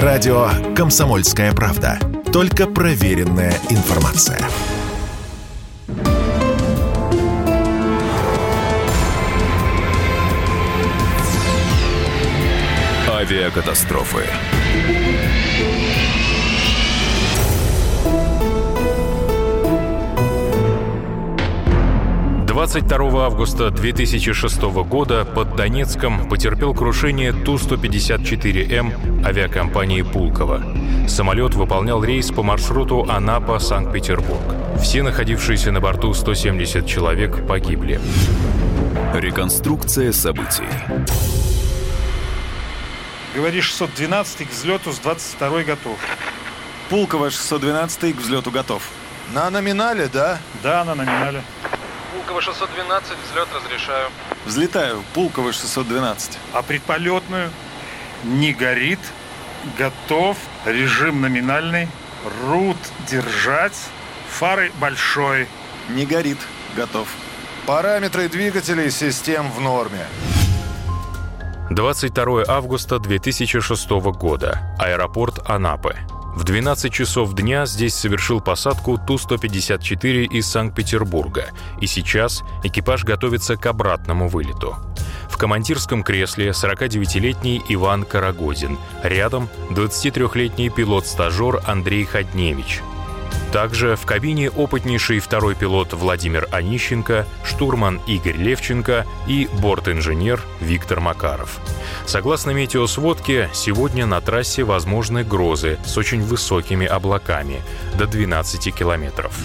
Радио «Комсомольская правда». Только проверенная информация. Авиакатастрофы. 22 августа 2006 года под Донецком потерпел крушение Ту-154М авиакомпании «Пулково». Самолет выполнял рейс по маршруту Анапа-Санкт-Петербург. Все находившиеся на борту 170 человек погибли. Реконструкция событий. Говоришь, 612 к взлету с 22 готов. Пулково 612 к взлету готов. На номинале, да? Да, на номинале. Пулково 612, взлет разрешаю. Взлетаю, Пулково 612. А предполетную? Не горит, готов, режим номинальный, рут держать, фары большой. Не горит, готов. Параметры двигателей систем в норме. 22 августа 2006 года. Аэропорт Анапы. В 12 часов дня здесь совершил посадку Ту-154 из Санкт-Петербурга, и сейчас экипаж готовится к обратному вылету. В командирском кресле 49-летний Иван Карагозин, рядом 23-летний пилот-стажер Андрей Ходневич – также в кабине опытнейший второй пилот Владимир Онищенко, штурман Игорь Левченко и борт-инженер Виктор Макаров. Согласно метеосводке, сегодня на трассе возможны грозы с очень высокими облаками – до 12 километров.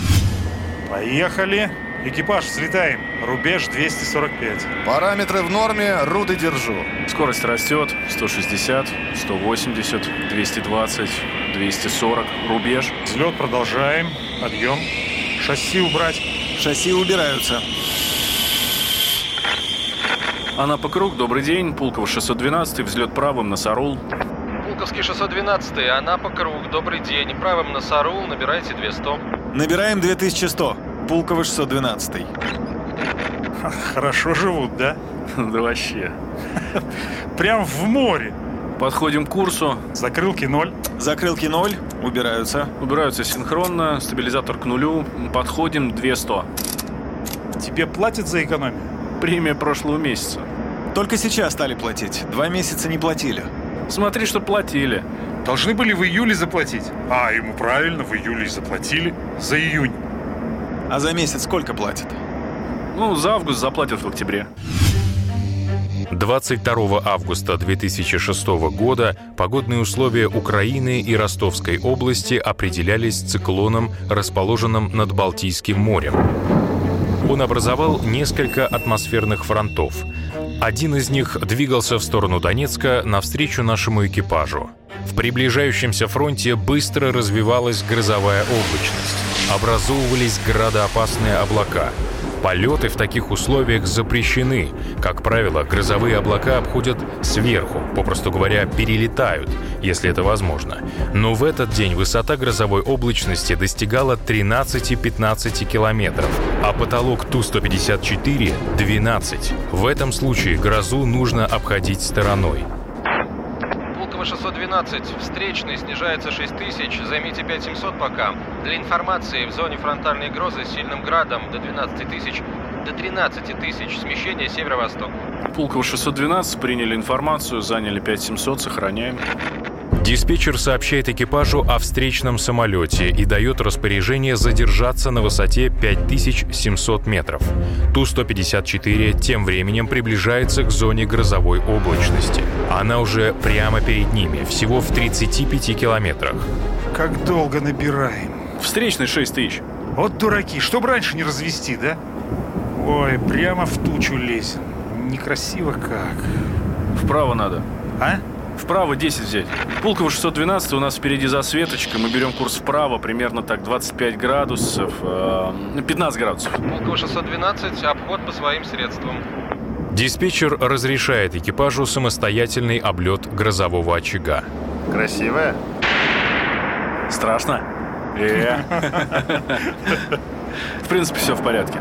Поехали. Экипаж, взлетаем. Рубеж 245. Параметры в норме, руды держу. Скорость растет. 160, 180, 220, 240. Рубеж. Взлет продолжаем. Подъем. Шасси убрать. Шасси убираются. Анапа Круг, добрый день. Пулково 612, взлет правым на Сарул. Пулковский 612, Анапа Круг, добрый день. Правым на Сарул, набирайте 200. Набираем 2100. Пулково 612. Хорошо живут, да? Да вообще. Прям в море. Подходим к курсу. Закрылки ноль. Закрылки 0. Убираются. Убираются синхронно. Стабилизатор к нулю. Подходим 200. Тебе платят за экономию? Премия прошлого месяца. Только сейчас стали платить. Два месяца не платили. Смотри, что платили. Должны были в июле заплатить. А, ему правильно, в июле и заплатили. За июнь. А за месяц сколько платят? Ну, за август заплатят в октябре. 22 августа 2006 года погодные условия Украины и Ростовской области определялись циклоном, расположенным над Балтийским морем. Он образовал несколько атмосферных фронтов. Один из них двигался в сторону Донецка навстречу нашему экипажу. В приближающемся фронте быстро развивалась грозовая облачность. Образовывались градоопасные облака – Полеты в таких условиях запрещены. Как правило, грозовые облака обходят сверху, попросту говоря, перелетают, если это возможно. Но в этот день высота грозовой облачности достигала 13-15 километров, а потолок Ту-154 — 12. В этом случае грозу нужно обходить стороной. Пулково 612, встречный снижается 6000, займите 5700 пока. Для информации, в зоне фронтальной грозы с сильным градом до 12 тысяч до 13 тысяч, смещение северо-восток. Пулково 612, приняли информацию, заняли 5700, сохраняем. Диспетчер сообщает экипажу о встречном самолете и дает распоряжение задержаться на высоте 5700 метров. Ту-154 тем временем приближается к зоне грозовой облачности. Она уже прямо перед ними, всего в 35 километрах. Как долго набираем. Встречный 6000. Вот дураки, чтобы раньше не развести, да? Ой, прямо в тучу лезем. Некрасиво как. Вправо надо. А? Вправо 10 взять. Пулково 612, у нас впереди засветочка. Мы берем курс вправо, примерно так 25 градусов, э, 15 градусов. Пулково 612, обход по своим средствам. Диспетчер разрешает экипажу самостоятельный облет грозового очага. Красивая? Страшно? Э. В принципе, все в порядке.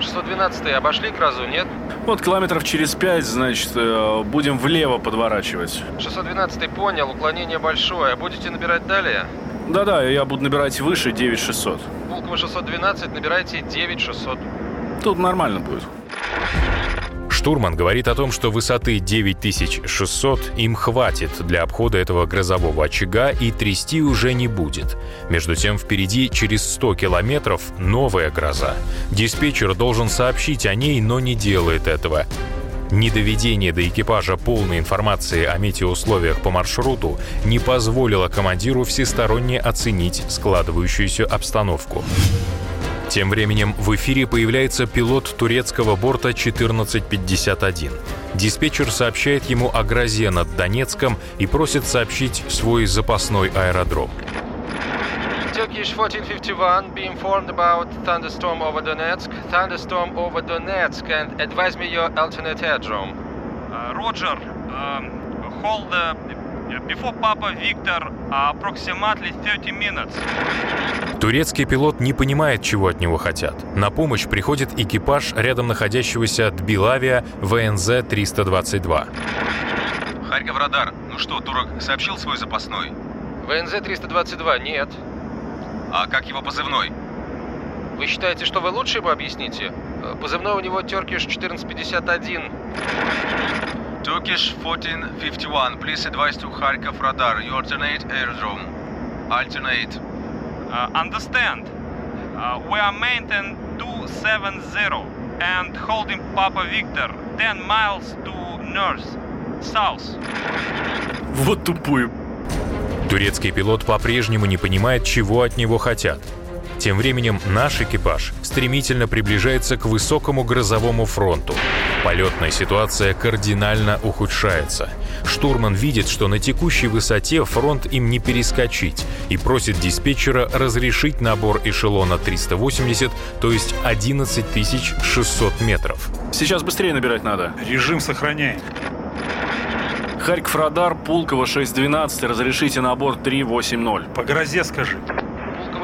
612 обошли грозу, нет? Вот километров через пять, значит, э, будем влево подворачивать. 612 понял, уклонение большое. Будете набирать далее? Да-да, я буду набирать выше 9600. Пулково 612, набирайте 9600. Тут нормально будет. Штурман говорит о том, что высоты 9600 им хватит для обхода этого грозового очага и трясти уже не будет. Между тем, впереди через 100 километров новая гроза. Диспетчер должен сообщить о ней, но не делает этого. Недоведение до экипажа полной информации о метеоусловиях по маршруту не позволило командиру всесторонне оценить складывающуюся обстановку. Тем временем в эфире появляется пилот турецкого борта 1451. Диспетчер сообщает ему о грозе над Донецком и просит сообщить свой запасной аэродром. Turkish 1451, be informed about thunderstorm over Donetsk, thunderstorm over Donetsk, and advise me your alternate aerodrome. Uh, Roger, um, hold the before Papa Victor approximately 30 minutes. Турецкий пилот не понимает, чего от него хотят. На помощь приходит экипаж рядом находящегося Тбилавия ВНЗ-322. Харьков радар. Ну что, турок сообщил свой запасной? ВНЗ-322 нет. А как его позывной? Вы считаете, что вы лучше ему объясните? Позывной у него Turkish 1451. Turkish 1451, please advise to Kharkov radar. You alternate aerodrome. Alternate. Uh, understand. Uh, we are maintain 270 and holding Papa Victor 10 miles to north, south. Вот тупой. Турецкий пилот по-прежнему не понимает, чего от него хотят. Тем временем наш экипаж стремительно приближается к высокому грозовому фронту. Полетная ситуация кардинально ухудшается. Штурман видит, что на текущей высоте фронт им не перескочить и просит диспетчера разрешить набор эшелона 380, то есть 11 600 метров. Сейчас быстрее набирать надо. Режим сохраняем. Харьков радар, Пулково 612, разрешите набор 380. По грозе скажи.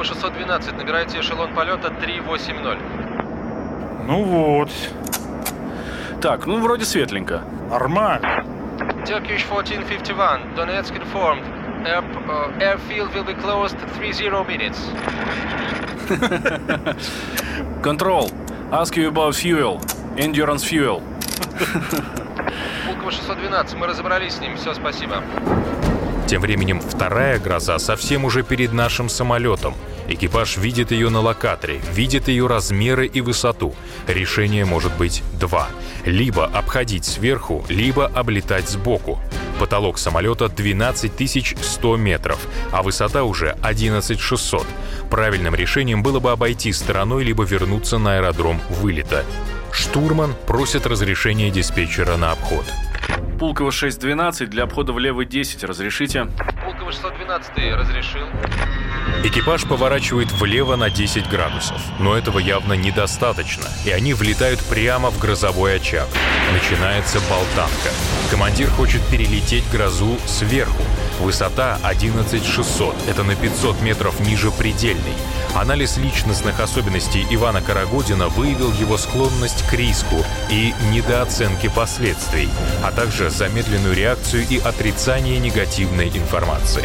Пулково 612, набирайте эшелон полета 380. Ну вот, Так, ну вроде светленько. нормально. Turkish 1451, Donetsk informed. Air, uh, airfield will be closed 30 minutes. Control. Ask you about fuel. Endurance fuel. Пулково 612, мы разобрались с ним, все, спасибо. Тем временем вторая гроза совсем уже перед нашим самолетом. Экипаж видит ее на локаторе, видит ее размеры и высоту. Решение может быть два. Либо обходить сверху, либо облетать сбоку. Потолок самолета 12 100 метров, а высота уже 11 600. Правильным решением было бы обойти стороной, либо вернуться на аэродром вылета. Штурман просит разрешения диспетчера на обход. Пулково 612, для обхода влево 10, разрешите. Пулково 612 разрешил. Экипаж поворачивает влево на 10 градусов, но этого явно недостаточно, и они влетают прямо в грозовой очаг. Начинается болтанка. Командир хочет перелететь грозу сверху. Высота 11 600, это на 500 метров ниже предельной. Анализ личностных особенностей Ивана Карагодина выявил его склонность к риску и недооценке последствий, а также замедленную реакцию и отрицание негативной информации.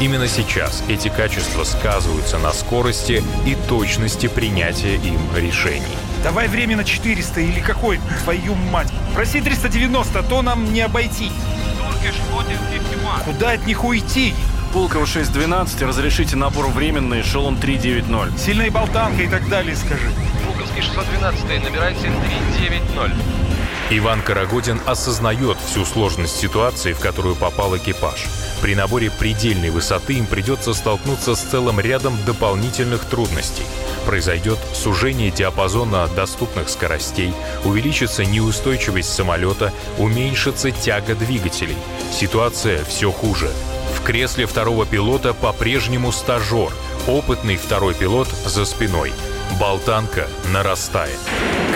Именно сейчас эти качества сказываются на скорости и точности принятия им решений. Давай время на 400 или какой, твою мать. Проси 390, а то нам не обойти. Turkish 1451. Куда от них уйти? Пулково 612, разрешите набор временный, эшелон 390. Сильная болтанка и так далее, скажи. Пулковский 612, набирайте 390. Иван Карагодин осознает всю сложность ситуации, в которую попал экипаж. При наборе предельной высоты им придется столкнуться с целым рядом дополнительных трудностей. Произойдет сужение диапазона доступных скоростей, увеличится неустойчивость самолета, уменьшится тяга двигателей. Ситуация все хуже. В кресле второго пилота по-прежнему стажер, опытный второй пилот за спиной. Болтанка нарастает.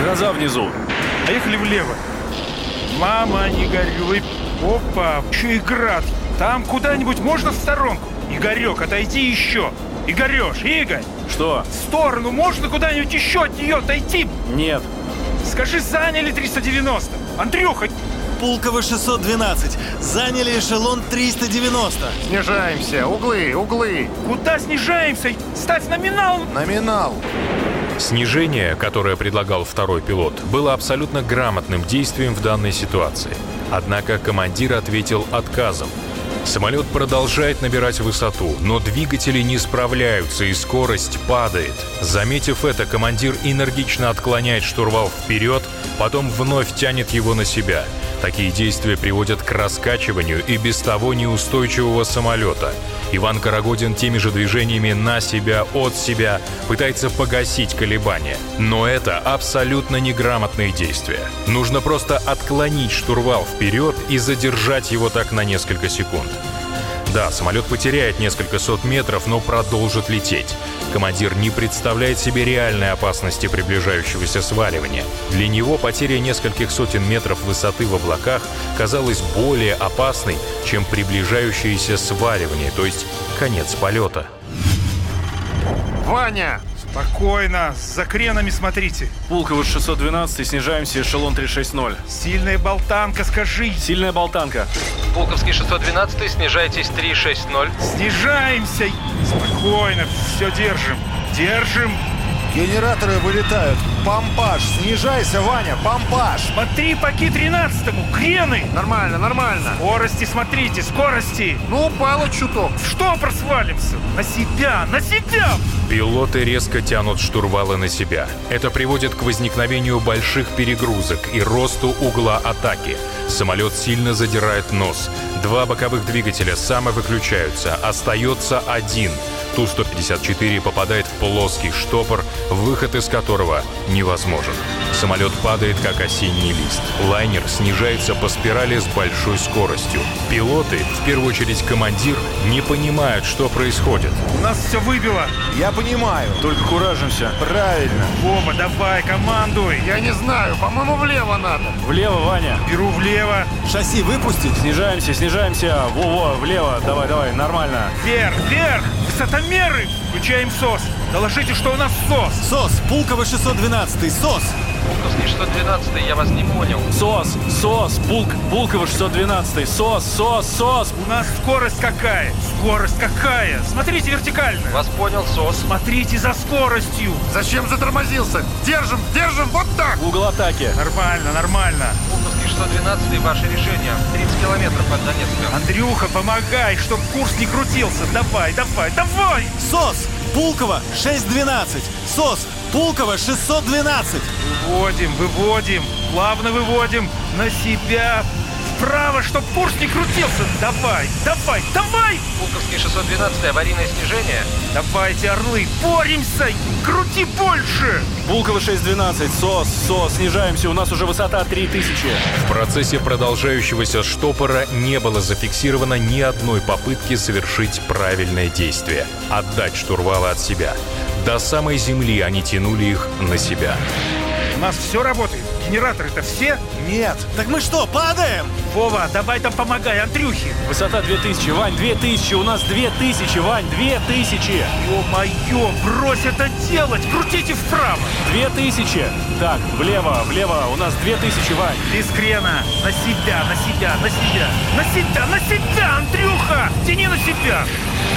Гроза внизу. Поехали влево. Мама, не горюй. Опа, еще и град. Там куда-нибудь можно в сторонку? Игорек, отойди еще. Игореш, Игорь, Что? в сторону можно куда-нибудь еще от нее отойти? Нет. Скажи, заняли 390. Андрюха, Пулково 612. Заняли эшелон 390. Снижаемся. Углы, углы. куда снижаемся? Ставь номинал. Номинал. Снижение, которое предлагал второй пилот, было абсолютно грамотным действием в данной ситуации. Однако командир ответил отказом. Самолет продолжает набирать высоту, но двигатели не справляются и скорость падает. Заметив это, командир энергично отклоняет штурвал вперед, потом вновь тянет его на себя. Такие действия приводят к раскачиванию и без того неустойчивого самолета. Иван Карагодин теми же движениями на себя, от себя пытается погасить колебания. Но это абсолютно неграмотные действия. Нужно просто отклонить штурвал вперед и задержать его так на несколько секунд. Да, самолет потеряет несколько сот метров, но продолжит лететь. Командир не представляет себе реальной опасности приближающегося сваливания. Для него потеря нескольких сотен метров высоты в облаках казалась более опасной, чем приближающееся сваливание, то есть конец полета. Ваня! Спокойно, за кренами смотрите. Пулково 612, снижаемся, эшелон 360. Сильная болтанка, скажи. Сильная болтанка. Пулковский 612, снижайтесь 360. Снижаемся. Спокойно, все держим. Держим. Генераторы вылетают. Помпаж. Снижайся, Ваня. Помпаж. Смотри по Ки-13, крены. Нормально, нормально. Скорости, смотрите, скорости. Ну, упало чуток. Что просвалимся? На себя, на себя! Пилоты резко тянут штурвалы на себя. Это приводит к возникновению больших перегрузок и росту угла атаки. Самолет сильно задирает нос. Два боковых двигателя самовыключаются. Остается один. Ту-154 попадает в плоский штопор, выход из которого невозможен. Самолет падает, как осенний лист. Лайнер снижается по спирали с большой скоростью. Пилоты, в первую очередь командир, не понимают, что происходит. У нас все выбило. Я понимаю. Только куражимся. Правильно. Вова, давай, командуй. Я не знаю. По-моему, влево надо. Влево, Ваня. Беру влево. Шасси выпустить? Снижаемся, снижаемся. Во-во, влево. Давай, давай, нормально. Вверх, вверх. Высотомеры. Включаем СОС. Доложите, что у нас СОС. СОС, Пулково 612, СОС. Пулковский 612, я вас не понял. СОС, СОС, Пулк, Пулково 612, СОС, СОС, СОС. У нас скорость какая? Скорость какая? Смотрите вертикально. Вас понял, СОС. Смотрите за скоростью. Зачем затормозился? Держим, держим, вот так. Угол атаки. Нормально, нормально. Пулковский 612, ваше решение. 30 километров от Донецка. Андрюха, помогай, чтоб курс не крутился. Давай, давай, давай! СОС, Пулково 612. СОС, Пулково 612. Выводим, выводим, плавно выводим на себя. Вправо, чтоб курс не крутился. Давай, давай, давай! Пулковский 612, аварийное снижение. Давайте, орлы, боремся! Крути больше! Пулково 612, СОС, СОС, снижаемся. У нас уже высота 3000. В процессе продолжающегося штопора не было зафиксировано ни одной попытки совершить правильное действие – отдать штурвалы от себя. До самой земли они тянули их на себя. У нас все работает. Генераторы-то все? Нет. Так мы что, падаем? Вова, давай там помогай, Андрюхе. Высота 2000, Вань, 2000. У нас 2000, Вань, 2000. Ё-моё, брось это делать! Крутите вправо! 2000. Так, влево, влево. У нас 2000, Вань. Без крена! На себя, на себя, на себя! На себя, на себя, Андрюха! Тяни на себя!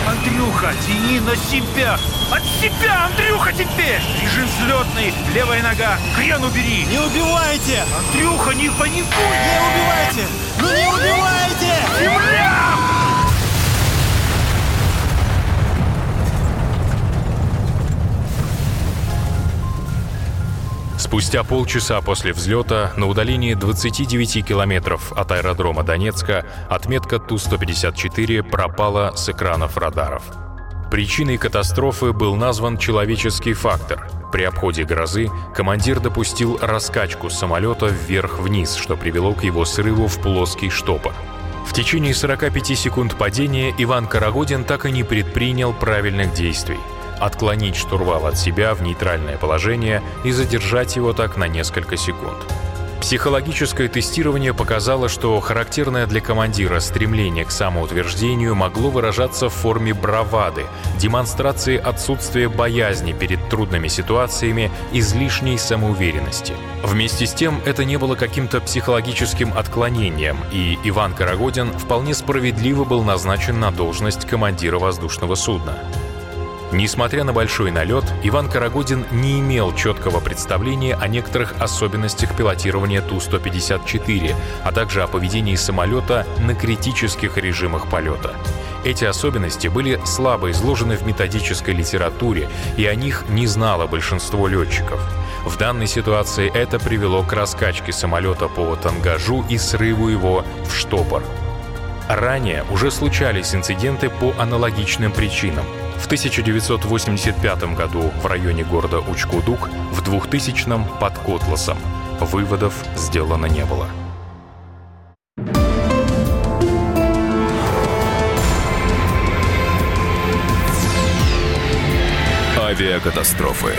Андрюха, тяни на себя! От себя, Андрюха, теперь! Режим взлетный, левая нога, крен убери! Не убивайте! Андрюха, не паникуй! Не убивайте! Ну не убивайте! Земля! Спустя полчаса после взлета на удалении 29 километров от аэродрома Донецка отметка Ту-154 пропала с экранов радаров. Причиной катастрофы был назван человеческий фактор. При обходе грозы командир допустил раскачку самолета вверх-вниз, что привело к его срыву в плоский штопор. В течение 45 секунд падения Иван Карагодин так и не предпринял правильных действий отклонить штурвал от себя в нейтральное положение и задержать его так на несколько секунд. Психологическое тестирование показало, что характерное для командира стремление к самоутверждению могло выражаться в форме бравады, демонстрации отсутствия боязни перед трудными ситуациями, излишней самоуверенности. Вместе с тем, это не было каким-то психологическим отклонением, и Иван Карагодин вполне справедливо был назначен на должность командира воздушного судна. Несмотря на большой налет, Иван Карагодин не имел четкого представления о некоторых особенностях пилотирования Ту-154, а также о поведении самолета на критических режимах полета. Эти особенности были слабо изложены в методической литературе, и о них не знало большинство летчиков. В данной ситуации это привело к раскачке самолета по тангажу и срыву его в штопор. Ранее уже случались инциденты по аналогичным причинам. В 1985 году в районе города Учкудук, в 2000-м под Котласом. Выводов сделано не было. Авиакатастрофы.